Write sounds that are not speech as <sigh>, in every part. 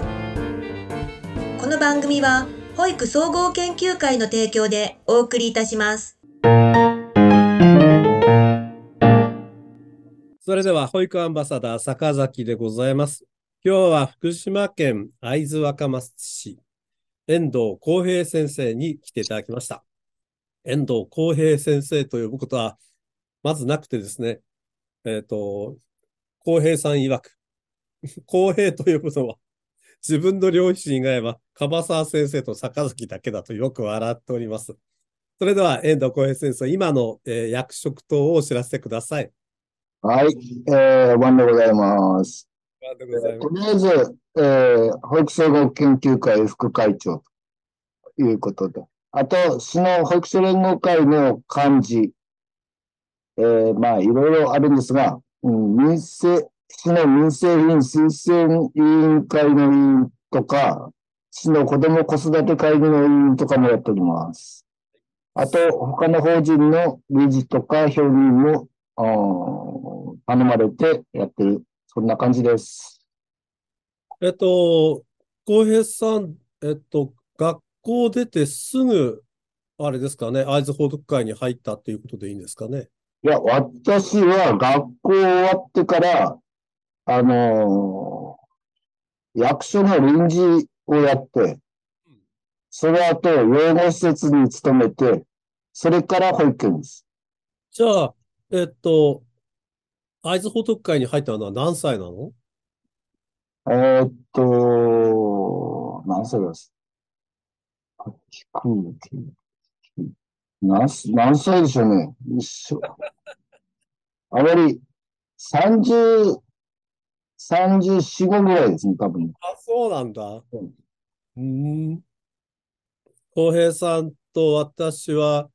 この番組は保育総合研究会の提供でお送りいたします。それでは保育アンバサダー坂崎でございます。今日は福島県会津若松市遠藤康平先生に来ていただきました。遠藤康平先生と呼ぶことはまずなくてですねえっ、ー、と康平さん曰く。公平というのは、自分の両親以外は、樺沢先生と坂崎だけだとよく笑っております。それでは、遠藤浩平先生、今の、えー、役職等をお知らせください。はい、えー、ワンでございます。とりあえず、えー、保育総合研究会副会長ということで、あと、市の保育所連合会の幹事、えー、まあ、いろいろあるんですが、うん、民生、市の民生委員推薦委員会の委員とか、市の子ども子育て会議の委員とかもやっております。あと、他の法人の理事とか評議員も頼まれてやってる。そんな感じです。えっと、浩平さん、えっと、学校出てすぐ、あれですかね、会津報徳会に入ったっていうことでいいんですかね。いや、私は学校終わってから、あのー、役所の臨時をやって、その後、養護施設に勤めて、それから保育園です。じゃあ、えっと、会津報徳会に入ったのは何歳なの？えー、っと、何歳です？何何歳でしょうね。一緒。あまり、30、34、5ぐらいですね、多分。あ、そうなんだ。うん。浩平さんと私は、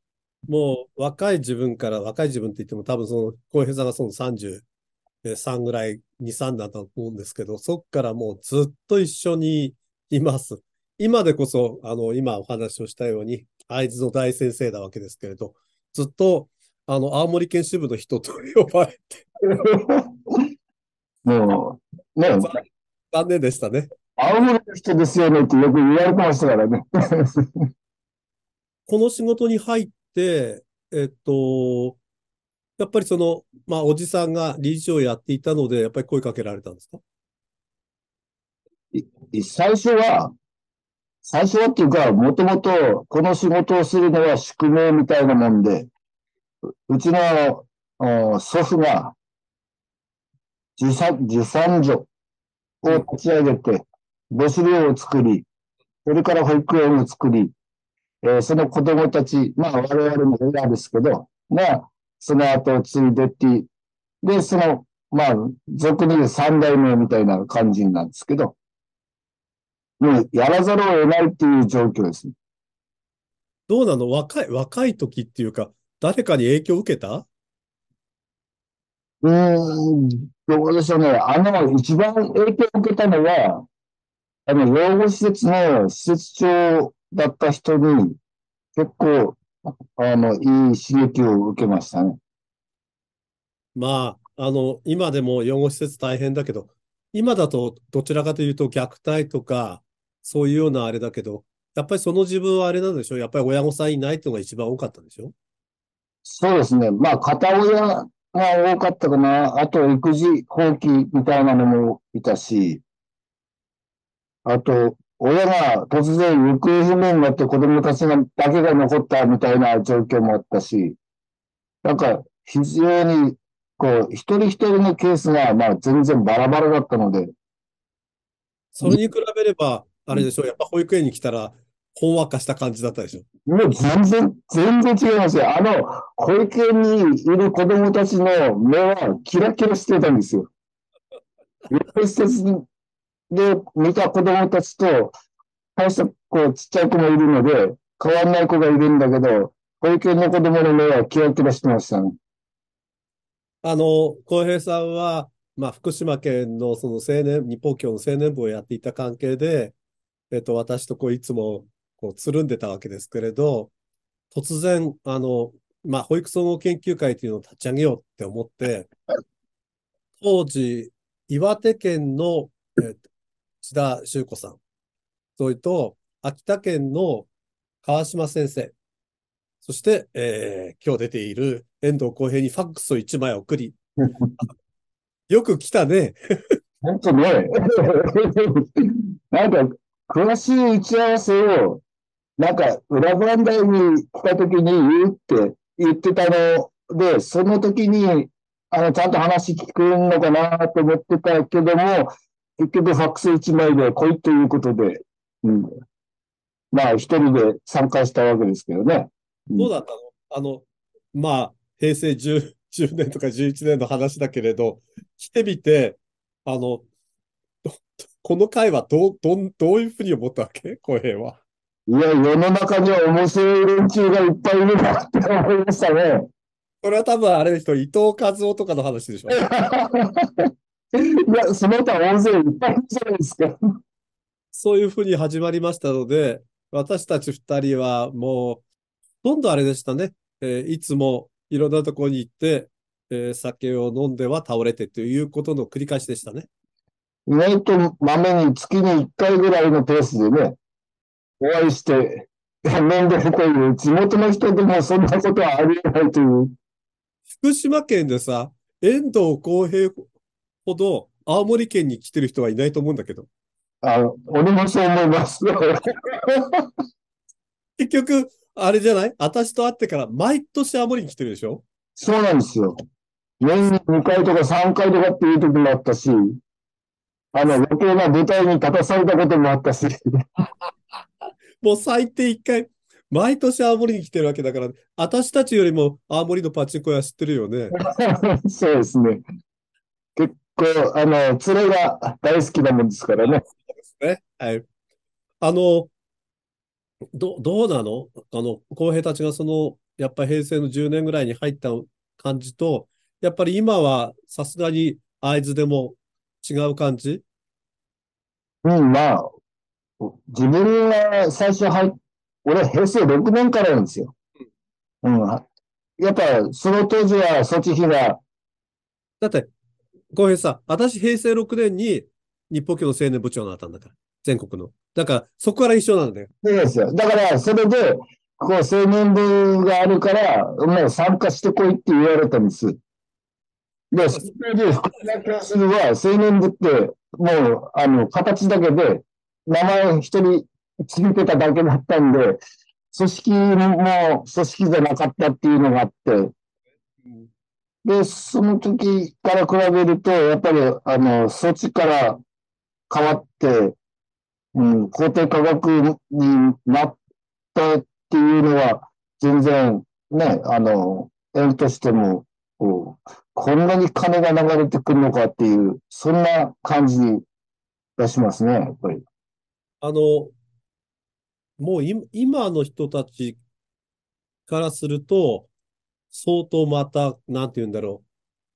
もう若い自分から、若い自分って言っても多分その、浩平さんがその33ぐらい、2、3だと思うんですけど、そっからもうずっと一緒にいます。今でこそ、あの、今お話をしたように、会津の大先生なわけですけれど、ずっと、あの、青森県支部の人と呼ばれて <laughs> もう、ね。残念でしたね。青森の人ですよねってよく言われてましたからね。<laughs> この仕事に入って、えっと、やっぱりその、まあ、おじさんが理事をやっていたので、やっぱり声かけられたんですか？最初は、最初はっていうか、もともとこの仕事をするのは宿命みたいなもんで、うちの祖父が受産受産所を立ち上げて、母子寮を作り、それから保育園を作り、えー、その子供たち、まあ我々も親ですけど、が、その後を継いでって、で、その、まあ、俗に言う三代目みたいな感じなんですけど、もうやらざるを得ないっていう状況ですね。どうなの？若い、若い時っていうか、誰かに影響を受けた？うん、どうでしょうね。あの、一番影響を受けたのは、あの、養護施設の施設長だった人に、結構、あの、いい刺激を受けましたね。まあ、あの、今でも養護施設大変だけど、今だとどちらかというと虐待とか、そういうようなあれだけど、やっぱりその自分はあれなんでしょう？やっぱり親御さんいないっていうのが一番多かったんでしょ？そうですね。まあ、片親が多かったかな。あと、育児放棄みたいなのもいたし、あと、親が突然行方不明になって子供たちがだけが残ったみたいな状況もあったし、なんか、非常に、こう、一人一人のケースが、まあ、全然バラバラだったので。それに比べれば、あれでしょう、やっぱ保育園に来たら、ほんわかした感じだったでしょ？もう全然、全然違いますよ。あの、保育園にいる子供たちの目はキラキラしてたんですよ。施設で見た子供たちと、大したこちっちゃい子もいるので、変わんない子がいるんだけど、保育園の子供の目はキラキラしてましたね。あの、浩平さんは、まあ、福島県のその青年、日本教の青年部をやっていた関係で、えっと、私とこういつもこう、つるんでたわけですけれど、突然、あの、まあ、保育総合研究会というのを立ち上げようって思って、当時、岩手県の、え内田修子さん。それと、秋田県の川島先生。そして、えー、今日出ている遠藤浩平にファックスを1枚送り。<laughs> よく来たね。本当ね。<laughs> なんか、詳しい打ち合わせを、なんか、裏番台に来た時に言うって言ってたので、その時に、あの、ちゃんと話聞くのかなと思ってたけども、結局ファックス1枚で来いということで、うん。まあ、一人で参加したわけですけどね。どうだったの？あの、まあ、平成 10, 10年とか11年の話だけれど、来てみて、あの、この回はどう、どう、どういうふうに思ったわけ？小平は。いや、世の中には面白い連中がいっぱいいるなって思いましたね。それは多分あれでしょ、伊藤和夫とかの話でしょ。<laughs> いや、その他大勢いっぱいいるじゃないですか。そういうふうに始まりましたので、私たち二人はもう、ほとんどあれでしたね。えー、いつもいろんなところに行って、えー、酒を飲んでは倒れてということの繰り返しでしたね。意外とまめに月に1回ぐらいのペースでね、お会いして、飲んでるという、地元の人でもそんなことはありえないという。福島県でさ、遠藤浩平ほど青森県に来てる人はいないと思うんだけど。あ俺もそう思います。<laughs> 結局、あれじゃない？私と会ってから毎年青森に来てるでしょ？そうなんですよ。年に2回とか3回とかっていう時もあったし、あの、余計な舞台に立たされたこともあったし。もう最低1回、毎年青森に来てるわけだから、私たちよりも青森のパチンコ屋知ってるよね。<laughs> そうですね。結構、あの、連れが大好きなもんですからね。そうですね。はい。あの、ど、どうなの？あの、公平たちがその、やっぱり平成の10年ぐらいに入った感じと、やっぱり今はさすがに会津でも違う感じ？うん、まあ、自分は最初入っ、俺平成6年からなんですよ。うん。やっぱその当時はそっち日が。だって、公平さ、私平成6年に日本教の青年部長になったんだから。全国の。だから、そこから一緒なんだよ。そうですよ。だから、それで、こう、青年部があるから、もう参加してこいって言われたんです。で、それで、福田教授は、青年部って、もう、あの、形だけで、名前一人つけてただけだったんで、組織も組織じゃなかったっていうのがあって、で、その時から比べると、やっぱり、あの、そっちから変わって、うん、肯定科学になったっていうのは、全然ね、あの、縁としても、こう、こんなに金が流れてくるのかっていう、そんな感じがしますね、やっぱり。あの、もう今の人たちからすると、相当また、なんて言うんだろ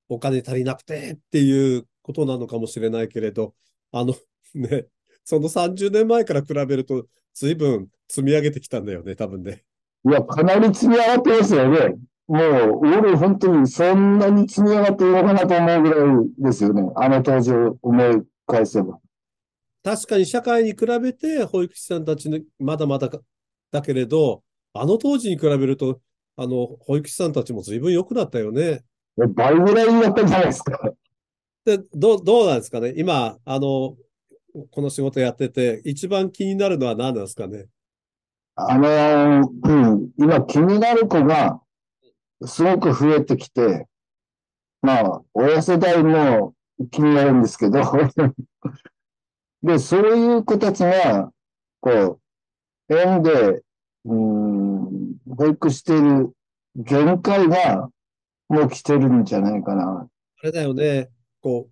う、お金足りなくてっていうことなのかもしれないけれど、あの、ね、その30年前から比べると、随分積み上げてきたんだよね、多分ね。いや、かなり積み上がってますよね。もう、俺、本当にそんなに積み上がっていいのかなと思うぐらいですよね。あの当時を思い返せば。確かに社会に比べて、保育士さんたちにまだまだだけれど、あの当時に比べると、あの、保育士さんたちも随分良くなったよね。倍ぐらいになったんじゃないですか。で、どう、どうなんですかね今、あの、この仕事やってて、一番気になるのは何なんですかねあのー、うん、今気になる子がすごく増えてきて、まあ、親世代も気になるんですけどで、そういう子たちが、こう、園で、うん、保育している限界がもう来てるんじゃないかな。あれだよね、こ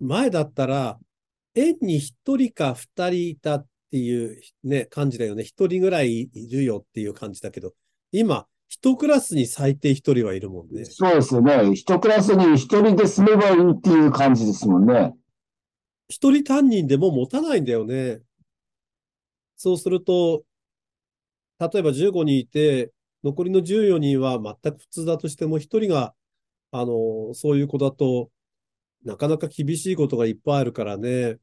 う、前だったら、園に一人か二人いたっていうね、感じだよね。一人ぐらいいるよっていう感じだけど、今、一クラスに最低一人はいるもんね。そうですよね。一クラスに一人で住めばいいっていう感じですもんね。一人担任でも持たないんだよね。そうすると、例えば15人いて、残りの14人は全く普通だとしても、一人が、あの、そういう子だとなかなか厳しいことがいっぱいあるからね。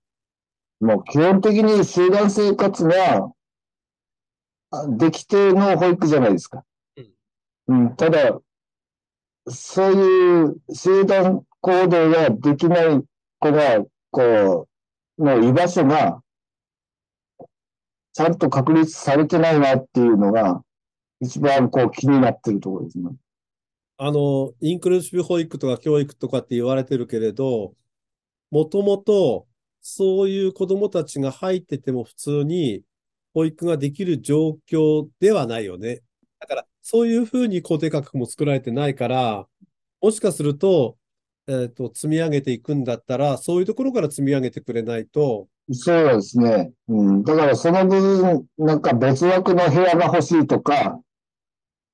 もう基本的に集団生活ができての保育じゃないですか。うん、ただ、そういう集団行動ができない子が、こう、の居場所が、ちゃんと確立されてないなっていうのが、一番こう気になってるところですね。あの、インクルーシブ保育とか教育とかって言われてるけれど、もともとそういう子供たちが入ってても普通に保育ができる状況ではないよね。だから、そういうふうに固定価格も作られてないから、もしかすると、えっ、ー、と、積み上げていくんだったら、そういうところから積み上げてくれないと。そうですね。うん。だからその分、なんか別枠の部屋が欲しいとか、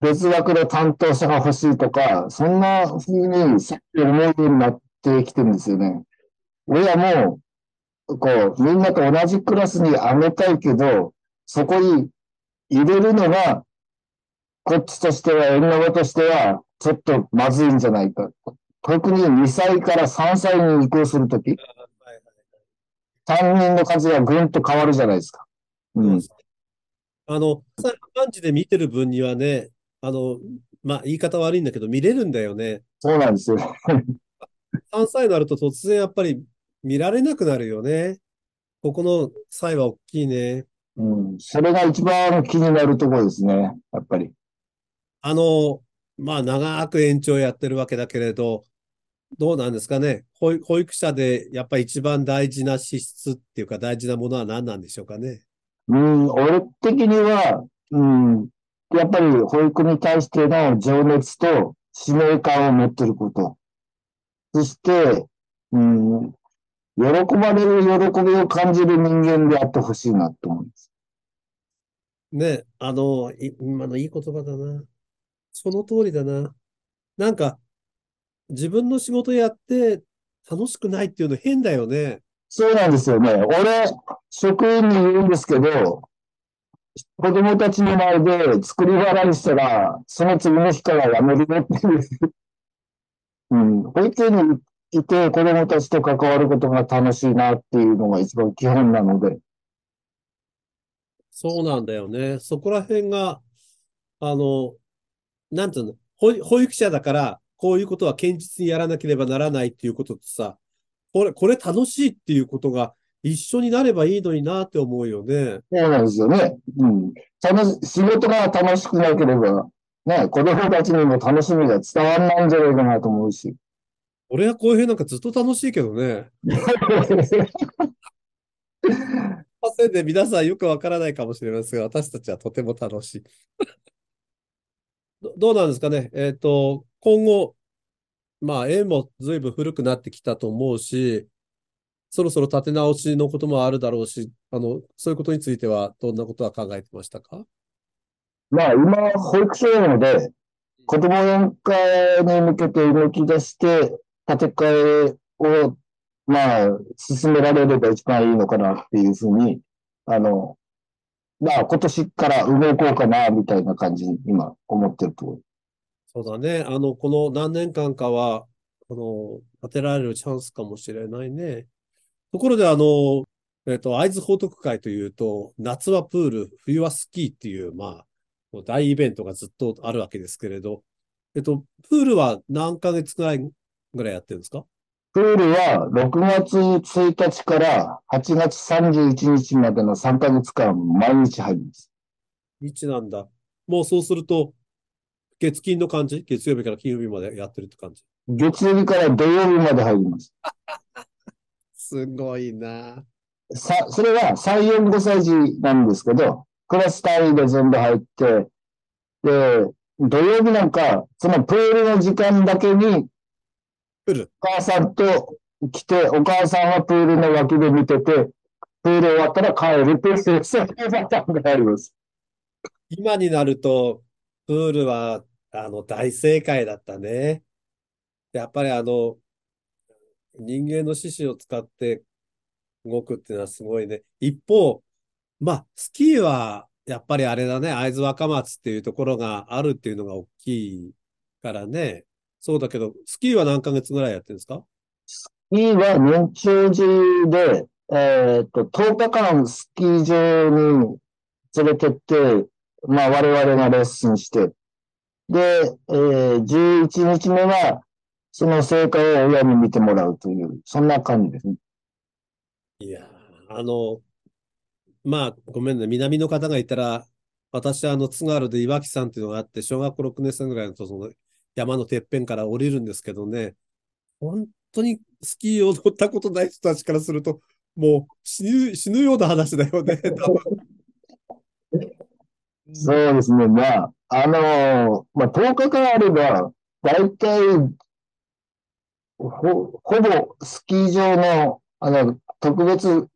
別枠の担当者が欲しいとか、そんな風にさっき思うようになってきてるんですよね。親も、こう、みんなと同じクラスに上げたいけど、そこに入れるのが、こっちとしては、縁側としては、ちょっとまずいんじゃないか。特に2歳から3歳に移行するとき、担任の数がぐんと変わるじゃないですか。うん。あの、3時で見てる分にはね、あの、まあ、言い方悪いんだけど、見れるんだよね。そうなんですよ。<laughs> 3歳になると突然やっぱり見られなくなるよね。ここの差異は大きいね。うん、それが一番気になるところですね、やっぱり。あの、まあ、長く延長やってるわけだけれど、どうなんですかね？保。保育者でやっぱり一番大事な資質っていうか大事なものは何なんでしょうかね？うん、俺的には、うん、やっぱり保育に対しての情熱と使命感を持ってること。そして、うん、喜ばれる喜びを感じる人間であってほしいなと思います。ね、あの、今のいい言葉だな。その通りだな。なんか、自分の仕事やって楽しくないっていうの変だよね。そうなんですよね。俺、職員に言うんですけど、子供たちの前で作り笑いしたら、その次の日からやめるよっていう。<laughs> うん。保育園にいて子供たちと関わることが楽しいなっていうのが一番基本なので。そうなんだよね。そこら辺が、あの、なんていうの、保育者だから、こういうことは堅実にやらなければならないっていうこととさ、これ、これ楽しいっていうことが一緒になればいいのになって思うよね。そうなんですよね。うん。楽し、仕事が楽しくなければ、ね、子供たちにも楽しみが伝わらないんじゃないかなと思うし。俺はこういうなんかずっと楽しいけどね。<laughs> せんで皆さんよくわからないかもしれませんが、私たちはとても楽しい。どどうなんですかね？えっ、ー、と、今後、まあ、絵も随分古くなってきたと思うし、そろそろ立て直しのこともあるだろうし、あの、そういうことについては、どんなことは考えてましたか？まあ、今、保育所なので、子供園会に向けて動き出して、建て替えを、まあ、進められれば一番いいのかなっていうふうに、あの、まあ、今年から動こうかな、みたいな感じに今思ってるところ。そうだね。あの、この何年間かは、あの、当てられるチャンスかもしれないね。ところで、あの、えっ、と、会津報徳会というと、夏はプール、冬はスキーっていう、まあ、大イベントがずっとあるわけですけれど、えっと、プールは何ヶ月ぐらいぐらいやってるんですか？プールは6月1日から8月31日までの3ヶ月間毎日入ります。日なんだ。もうそうすると、月金の感じ月曜日から金曜日までやってるって感じ月曜日から土曜日まで入ります。すごいなさ、それは3、4、5歳児なんですけど、クラス単位で全部入って、で、土曜日なんか、そのプールの時間だけに。お母さんと来て、お母さんはプールの脇で見てて、プール終わったら帰るっていう、そういうパターンがあります。今になると、プールは、あの、大正解だったね。やっぱりあの、人間の四肢を使って動くっていうのはすごいね。一方、まあ、スキーは、やっぱりあれだね、会津若松っていうところがあるっていうのが大きいからね。そうだけど、スキーは何ヶ月ぐらいやってるんですか？スキーは年長時で、えっと、10日間スキー場に連れてって、まあ我々がレッスンして、で、えー、11日目は、その成果を親に見てもらうという、そんな感じですね。いや、あの、まあ、ごめんね、南の方がいたら、私はあの津軽で岩木山っていうのがあって、小学校6年生ぐらいのとその山のてっぺんから降りるんですけどね、本当にスキーを乗ったことない人たちからすると、もう死ぬ死ぬような話だよね、<laughs> そうですね。まあ、あの、まあ、10日間あれば、だいたい、ほ、ほぼスキー場の、あの、特別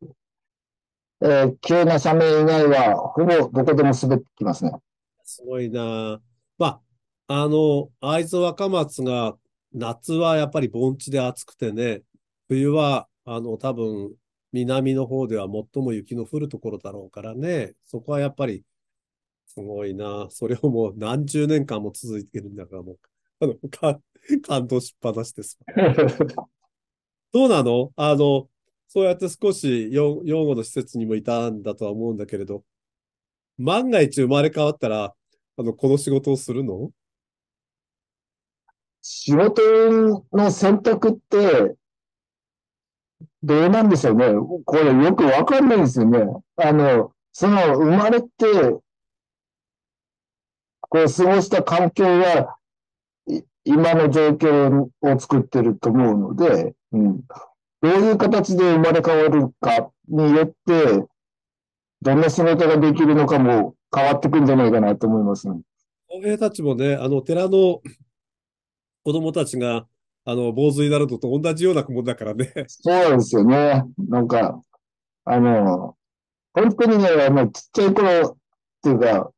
えー、急な斜面以外は、ほぼどこでも滑ってきますね。すごいなまあ、あの、会津若松が、夏はやっぱり盆地で暑くてね、冬は、あの、多分、南の方では最も雪の降るところだろうからね、そこはやっぱり、すごいなそれをもう何十年間も続いてるんだから、もう、あの、か感動しっぱなしです。どうなの？あの、そうやって少し養護の施設にもいたんだとは思うんだけれど、万が一生まれ変わったら、あの、この仕事をするの？仕事の選択って、どうなんでしょうね。これよくわかんないですよね。あの、その生まれて、こう過ごした環境が、今の状況を作ってると思うので、うん。どういう形で生まれ変わるかによって、どんな仕事ができるのかも変わってくるんじゃないかなと思いますね。公平たちもね、あの、寺の子供たちが、あの、坊主になるのと同じようなもんだからね。そうですよね。なんか、あの、本当にね、あの、ちっちゃい頃っていうか、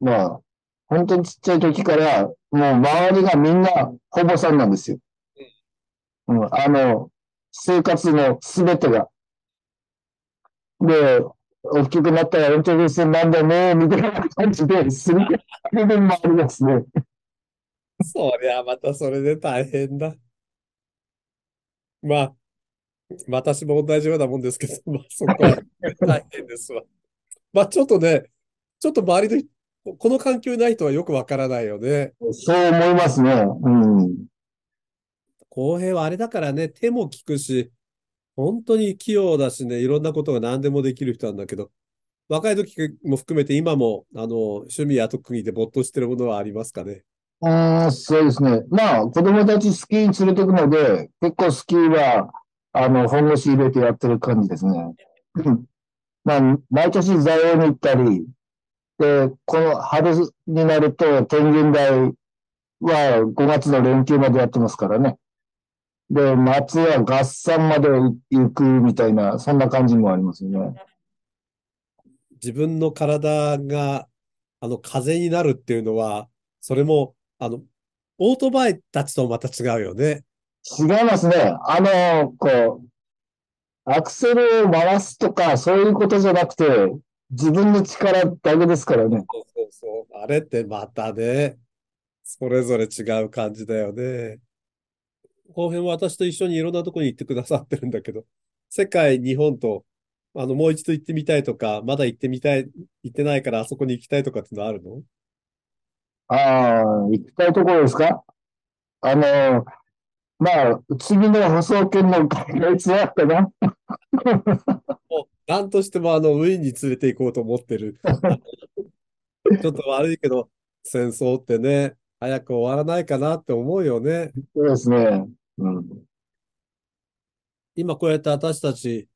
まあ、本当にちっちゃい時から、もう周りがみんなほぼさんなんですよ。うん、あの、生活のすべてが。で、大きくなったら延長線なんだね、みたいな感じで、すり部分もありますね。そりゃまたそれで大変だ。まあ、私も同じようなもんですけど、まあそこは大変ですわ。まあちょっとね、ちょっと周りの、この環境にない人はよくわからないよね。そう思いますね。うん。公平はあれだからね、手も利くし、本当に器用だしね、いろんなことが何でもできる人なんだけど、若い時も含めて今も、あの、趣味や特技で没頭してるものはありますかね。ああ、そうですね。まあ、子供たちスキーに連れてくので、結構スキーは、あの、本腰入れてやってる感じですね。まあ、毎年座王に行ったり、で、この春になると、天神台は5月の連休までやってますからね。で、夏は合算まで行くみたいな、そんな感じもありますよね。自分の体が、あの、風になるっていうのは、それも、あの、オートバイたちとまた違うよね。違いますね。あの、こう、アクセルを回すとか、そういうことじゃなくて、自分の力だけですからね。そうそうそう。あれってまたね、それぞれ違う感じだよね。後編は私と一緒にいろんなとこに行ってくださってるんだけど、世界、日本と、あの、もう一度行ってみたいとか、まだ行ってみたい、行ってないからあそこに行きたいとかってのあるの？ああ、行きたいところですか？あの、まあ、次の放送権の海外ツアーかな。<laughs> なんとしてもあの、ウィーンに連れて行こうと思ってる。<laughs> ちょっと悪いけど、戦争ってね、早く終わらないかなって思うよね。そうですね。うん、今こうやって私たち、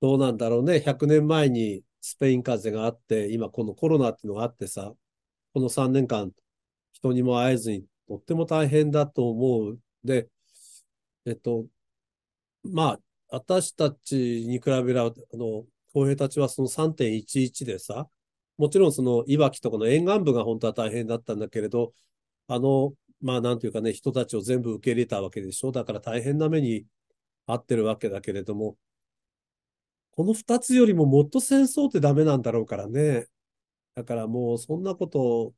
どうなんだろうね。100年前にスペイン風邪があって、今このコロナっていうのがあってさ、この3年間、人にも会えずに、とっても大変だと思う。で、えっと、まあ、私たちに比べれば、あの、公平たちはその3.11でさ、もちろんそのいわきとかの沿岸部が本当は大変だったんだけれど、あの、まあ、なんていうかね、人たちを全部受け入れたわけでしょ。だから大変な目に遭ってるわけだけれども、この二つよりももっと戦争ってダメなんだろうからね。だからもうそんなこと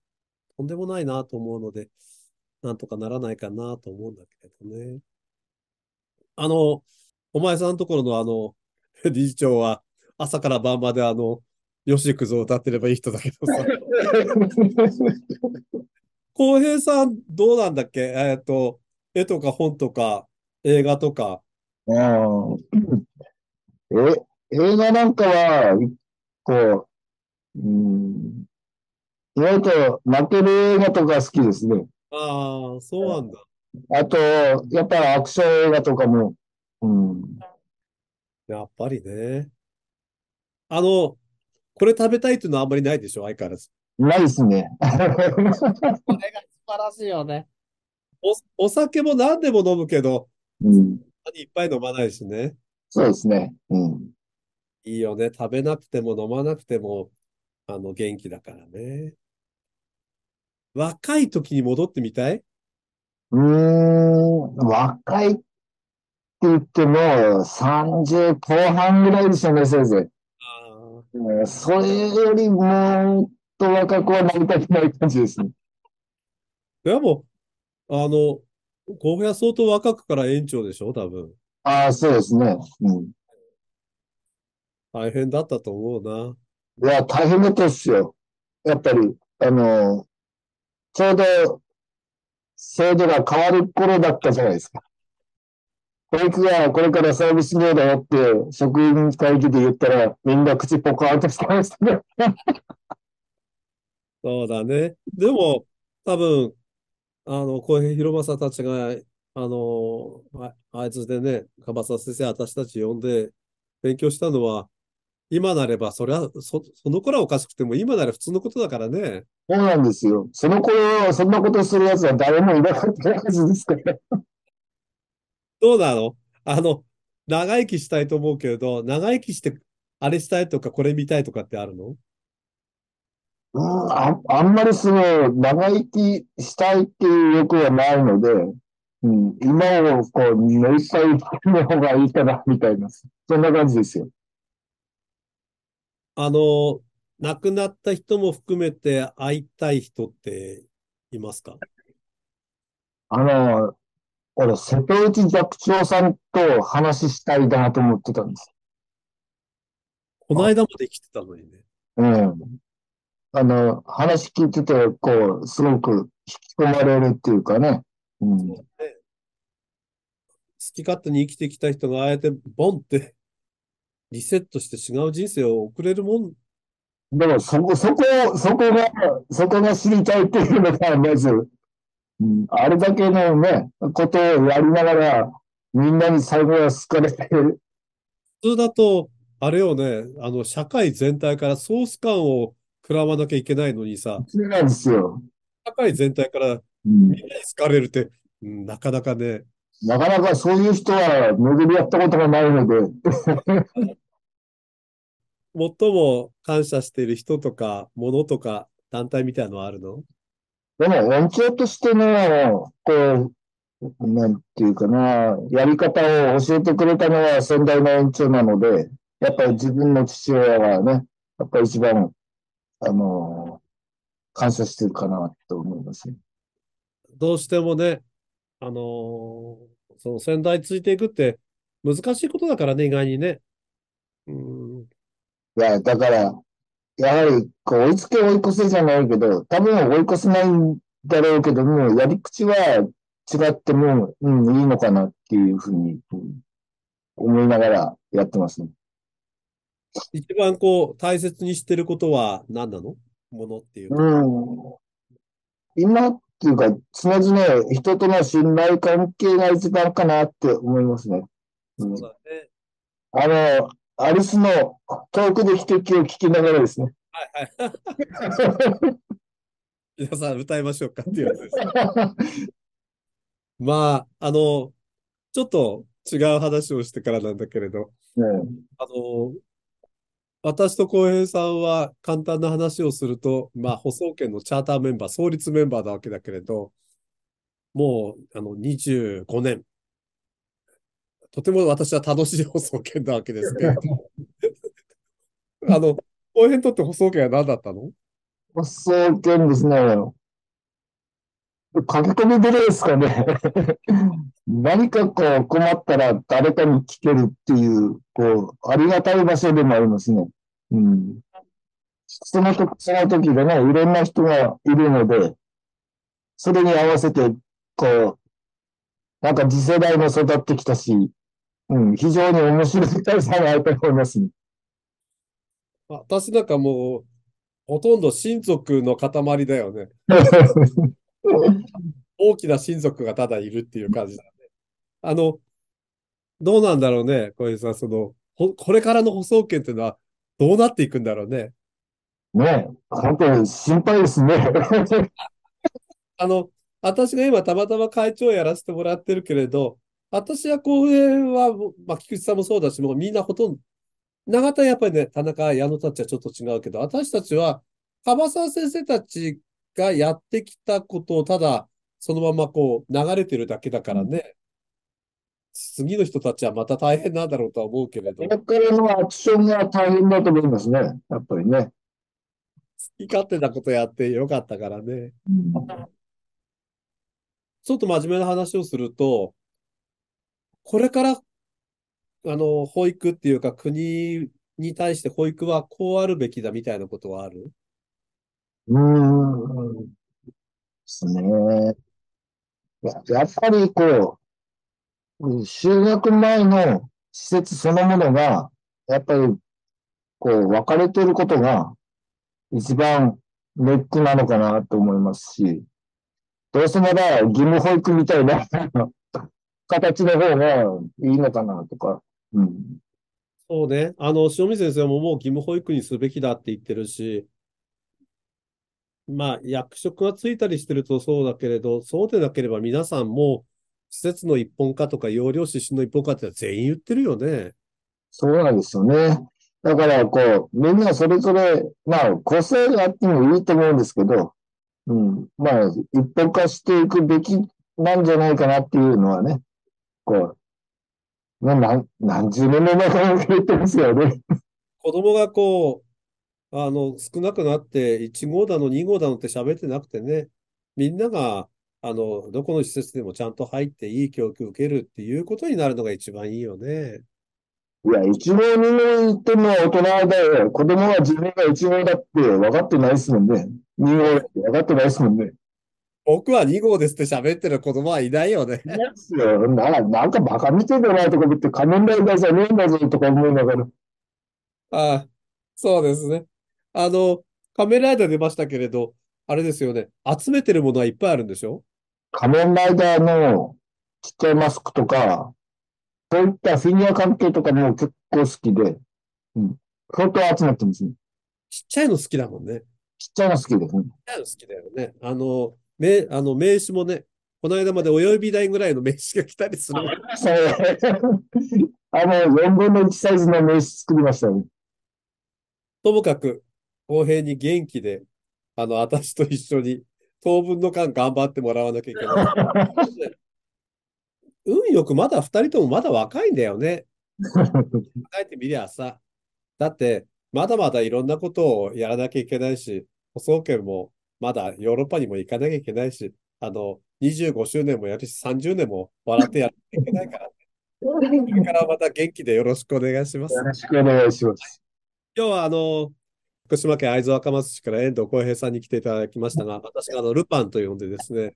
とんでもないなと思うので、なんとかならないかなと思うんだけれどね。あの、お前さんのところのあの、<laughs> 理事長は朝から晩まであの、吉幾三を歌ってればいい人だけどさ。<laughs> 浩平さん、どうなんだっけ？えっ、と、絵とか本とか映画とか。うん、え、映画なんかは、こう、うん、意外と泣ける映画とか好きですね。ああ、そうなんだ。あと、やっぱりアクション映画とかも、うん。やっぱりね。あの、これ食べたいっていうのはあんまりないでしょ？相変わらず。ないですね。これが素晴らしいよね。お、お酒も何でも飲むけど、うん。いっぱい飲まないしね。そうですね。うん。いいよね。食べなくても飲まなくても、あの、元気だからね。若い時に戻ってみたい？うーん、若いって言っても、30後半ぐらいでしょうね、先生。あそれよりもっと若くはなりたくない感じですね。でも、あの、小部屋相当若くから園長でしょ多分。ああ、そうですね。うん。大変だったと思うな。いや、大変だったですよ。やっぱり、あの、ちょうど制度が変わる頃だったじゃないですか。保育がこれからサービス業だよって職員会議で言ったらみんな口ポカーンとしてましたね。<laughs> そうだね。でも、多分、あの、小平弘正たちが、あの、ああいつでね、樺沢先生、私たち呼んで勉強したのは、今なれば、それは、そ、その頃はおかしくても、今なら普通のことだからね。そうなんですよ。その頃、そんなことするやつは誰もいなかったはずですから。どうなの？あの、長生きしたいと思うけれど、長生きして、あれしたいとか、これ見たいとかってあるの？うん、あ、あんまりその、長生きしたいっていう欲はないので、うん、今をこう、目いっぱい生きる方がいいかな、みたいな、そんな感じですよ。あの、亡くなった人も含めて会いたい人っていますか？あの、俺、瀬戸内寂聴さんと話したいなと思ってたんです。この間まで生きてたのにね。うん。あの、話聞いてて、こう、すごく引き込まれるっていうかね。うん。好き勝手に生きてきた人があえてボンって <laughs> リセットして違う人生を送れるもん。でも、そこ、そこ、そこが、そこが知りたいっていうのが、まず、うん、あれだけのね、ことをやりながら、みんなに最後は好かれてる。普通だと、あれをね、あの、社会全体からソース感を食らわなきゃいけないのにさ。そうなんですよ。社会全体からみんなに好かれるって、うん、なかなかね。なかなかそういう人は巡り合ったことがないので。<laughs> 最も感謝している人とか、ものとか、団体みたいなのはあるの？でも、延長としての、こう、なんていうかな、やり方を教えてくれたのは先代の延長なので、やっぱり自分の父親がね、やっぱり一番、あの、感謝してるかなと思いますね。どうしてもね、あのー、その先代ついていくって難しいことだからね、意外にね。うんいや、だから、やはり、こう、追いつけ追い越せじゃないけど、多分追い越せないんだろうけども、やり口は違っても、うん、いいのかなっていうふうに、うん、思いながらやってますね。一番こう、大切にしてることは何なの？ものっていう。うん。今っていうか、常々人との信頼関係が一番かなって思いますね。うん、そうだね。あの、アリスの遠くで汽笛を聞きながらですね。はいはい。皆さん歌いましょうかっていうやつです。<laughs> まあ、あの、ちょっと違う話をしてからなんだけれど、うん、あの、私と浩平さんは簡単な話をすると、まあ、舗装研のチャーターメンバー、創立メンバーなわけだけれど、もう、あの、25年、とても私は楽しい放送権なわけですけれど。<laughs> あの、後編にとって放送権は何だったの？放送権ですね。書き込みでですかね。<laughs> 何かこう困ったら誰かに聞けるっていう、こう、ありがたい場所でもありますね。うん。その時、その時でね、いろんな人がいるので、それに合わせて、こう、なんか次世代も育ってきたし、うん、非常に面白い大会があると思いますね。私なんかもう、ほとんど親族の塊だよね。<laughs> 大きな親族がただいるっていう感じだね。あの、どうなんだろうね、小池さん、その、これからの舗装権っていうのはどうなっていくんだろうね。ね本当に心配ですね。<laughs> あの、私が今たまたま会長をやらせてもらってるけれど、私は公園は、まあ、菊池さんもそうだし、もうみんなほとんど、永田やっぱりね、田中、矢野たちはちょっと違うけど、私たちは、樺沢先生たちがやってきたことをただ、そのままこう、流れてるだけだからね。次の人たちはまた大変なんだろうとは思うけれど。これからのアクションが大変だと思いますね。やっぱりね。好き勝手なことやってよかったからね。うんちょっと真面目な話をすると、これから、あの、保育っていうか国に対して保育はこうあるべきだみたいなことはある？うーん。ですね。やっぱりこう、就学前の施設そのものが、やっぱり、こう、分かれてることが、一番ネックなのかなと思いますし、どうせなら義務保育みたいな形の方がいいのかなとか。うん、そうね。あの、塩見先生ももう義務保育にすべきだって言ってるし、まあ、役職がついたりしてるとそうだけれど、そうでなければ皆さんも施設の一本化とか容量指針の一本化って全員言ってるよね。そうなんですよね。だから、こう、みんなそれぞれ、まあ、個性があってもいいと思うんですけど、うん。まあ、一本化していくべきなんじゃないかなっていうのはね、こう、まあ、何何十年も前から言ってますよね。子供がこう、あの、少なくなって、1号だの2号だのって喋ってなくてね、みんなが、あの、どこの施設でもちゃんと入っていい教育を受けるっていうことになるのが一番いいよね。いや、一号、二号言っても大人だよ。子供は自分が一号だって分かってないですもんね。二号って分かってないですもんね。僕は2号ですって喋ってる子供はいないよね。いますよ。ななんかバカ見てんだなとか言って仮面ライダーじゃねえんだぞとか思いながら。ああ、そうですね。あの、仮面ライダー出ましたけれど、あれですよね。集めてるものはいっぱいあるんでしょ？仮面ライダーのちっちゃいマスクとか、そういったフィギュア関係とかも結構好きで、うん。相当集まってますね。ちっちゃいの好きだもんね。ちっちゃいの好きですね。ちっちゃいの好きだよね。あの、名、あの、名刺もね、この間まで親指台ぐらいの名刺が来たりする。あの、4分の1サイズの名刺作りましたね。ともかく、公平に元気で、あの、私と一緒に当分の間頑張ってもらわなきゃいけない。<laughs> 運よくまだ二人ともまだ若いんだよね。考えてみりゃさ。だって、まだまだいろんなことをやらなきゃいけないし、舗装券もまだヨーロッパにも行かなきゃいけないし、あの、25周年もやるし、30年も笑ってやらなきゃいけないからね。これからまた元気でよろしくお願いします。よろしくお願いします。今日はあの、福島県会津若松市から遠藤浩平さんに来ていただきましたが、私があのルパンと呼んでですね、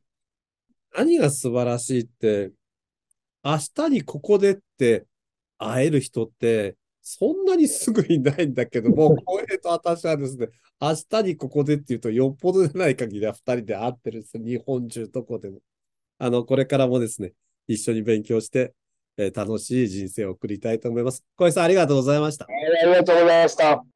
何が素晴らしいって、明日にここでって会える人って、そんなにすぐいないんだけど <laughs> も、浩平と私はですね、明日にここでって言うと、よっぽどでない限りは二人で会ってるんです日本中どこでも。あの、これからもですね、一緒に勉強して、えー、楽しい人生を送りたいと思います。小平さん、ありがとうございました。ありがとうございました。